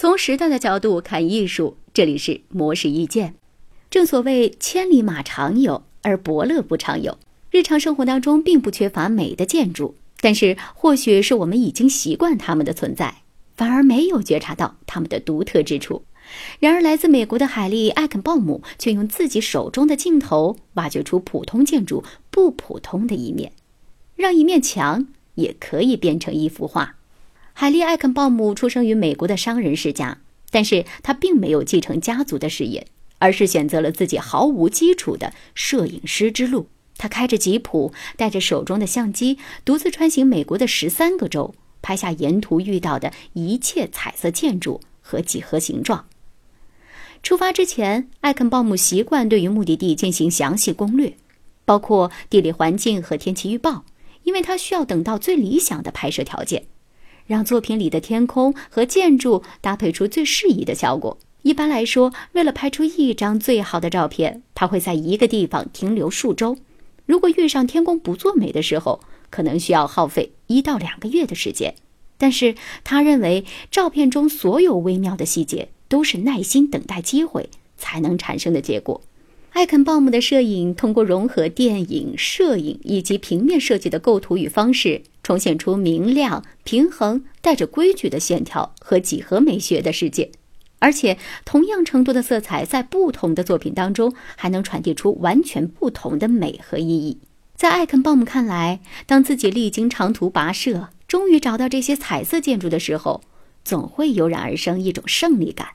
从时代的角度看艺术，这里是模式意见。正所谓千里马常有，而伯乐不常有。日常生活当中并不缺乏美的建筑，但是或许是我们已经习惯它们的存在，反而没有觉察到它们的独特之处。然而，来自美国的海利·艾肯鲍姆却用自己手中的镜头，挖掘出普通建筑不普通的一面，让一面墙也可以变成一幅画。海利·艾肯鲍姆出生于美国的商人世家，但是他并没有继承家族的事业，而是选择了自己毫无基础的摄影师之路。他开着吉普，带着手中的相机，独自穿行美国的十三个州，拍下沿途遇到的一切彩色建筑和几何形状。出发之前，艾肯鲍姆习惯对于目的地进行详细攻略，包括地理环境和天气预报，因为他需要等到最理想的拍摄条件，让作品里的天空和建筑搭配出最适宜的效果。一般来说，为了拍出一张最好的照片，他会在一个地方停留数周。如果遇上天公不作美的时候，可能需要耗费一到两个月的时间。但是他认为，照片中所有微妙的细节。都是耐心等待机会才能产生的结果。艾肯鲍姆的摄影通过融合电影、摄影以及平面设计的构图与方式，重现出明亮、平衡、带着规矩的线条和几何美学的世界。而且，同样程度的色彩在不同的作品当中，还能传递出完全不同的美和意义。在艾肯鲍姆看来，当自己历经长途跋涉，终于找到这些彩色建筑的时候，总会油然而生一种胜利感。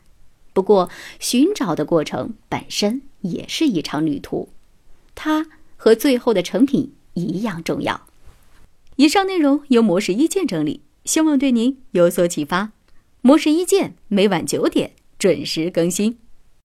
不过，寻找的过程本身也是一场旅途，它和最后的成品一样重要。以上内容由模式一见整理，希望对您有所启发。模式一见每晚九点准时更新。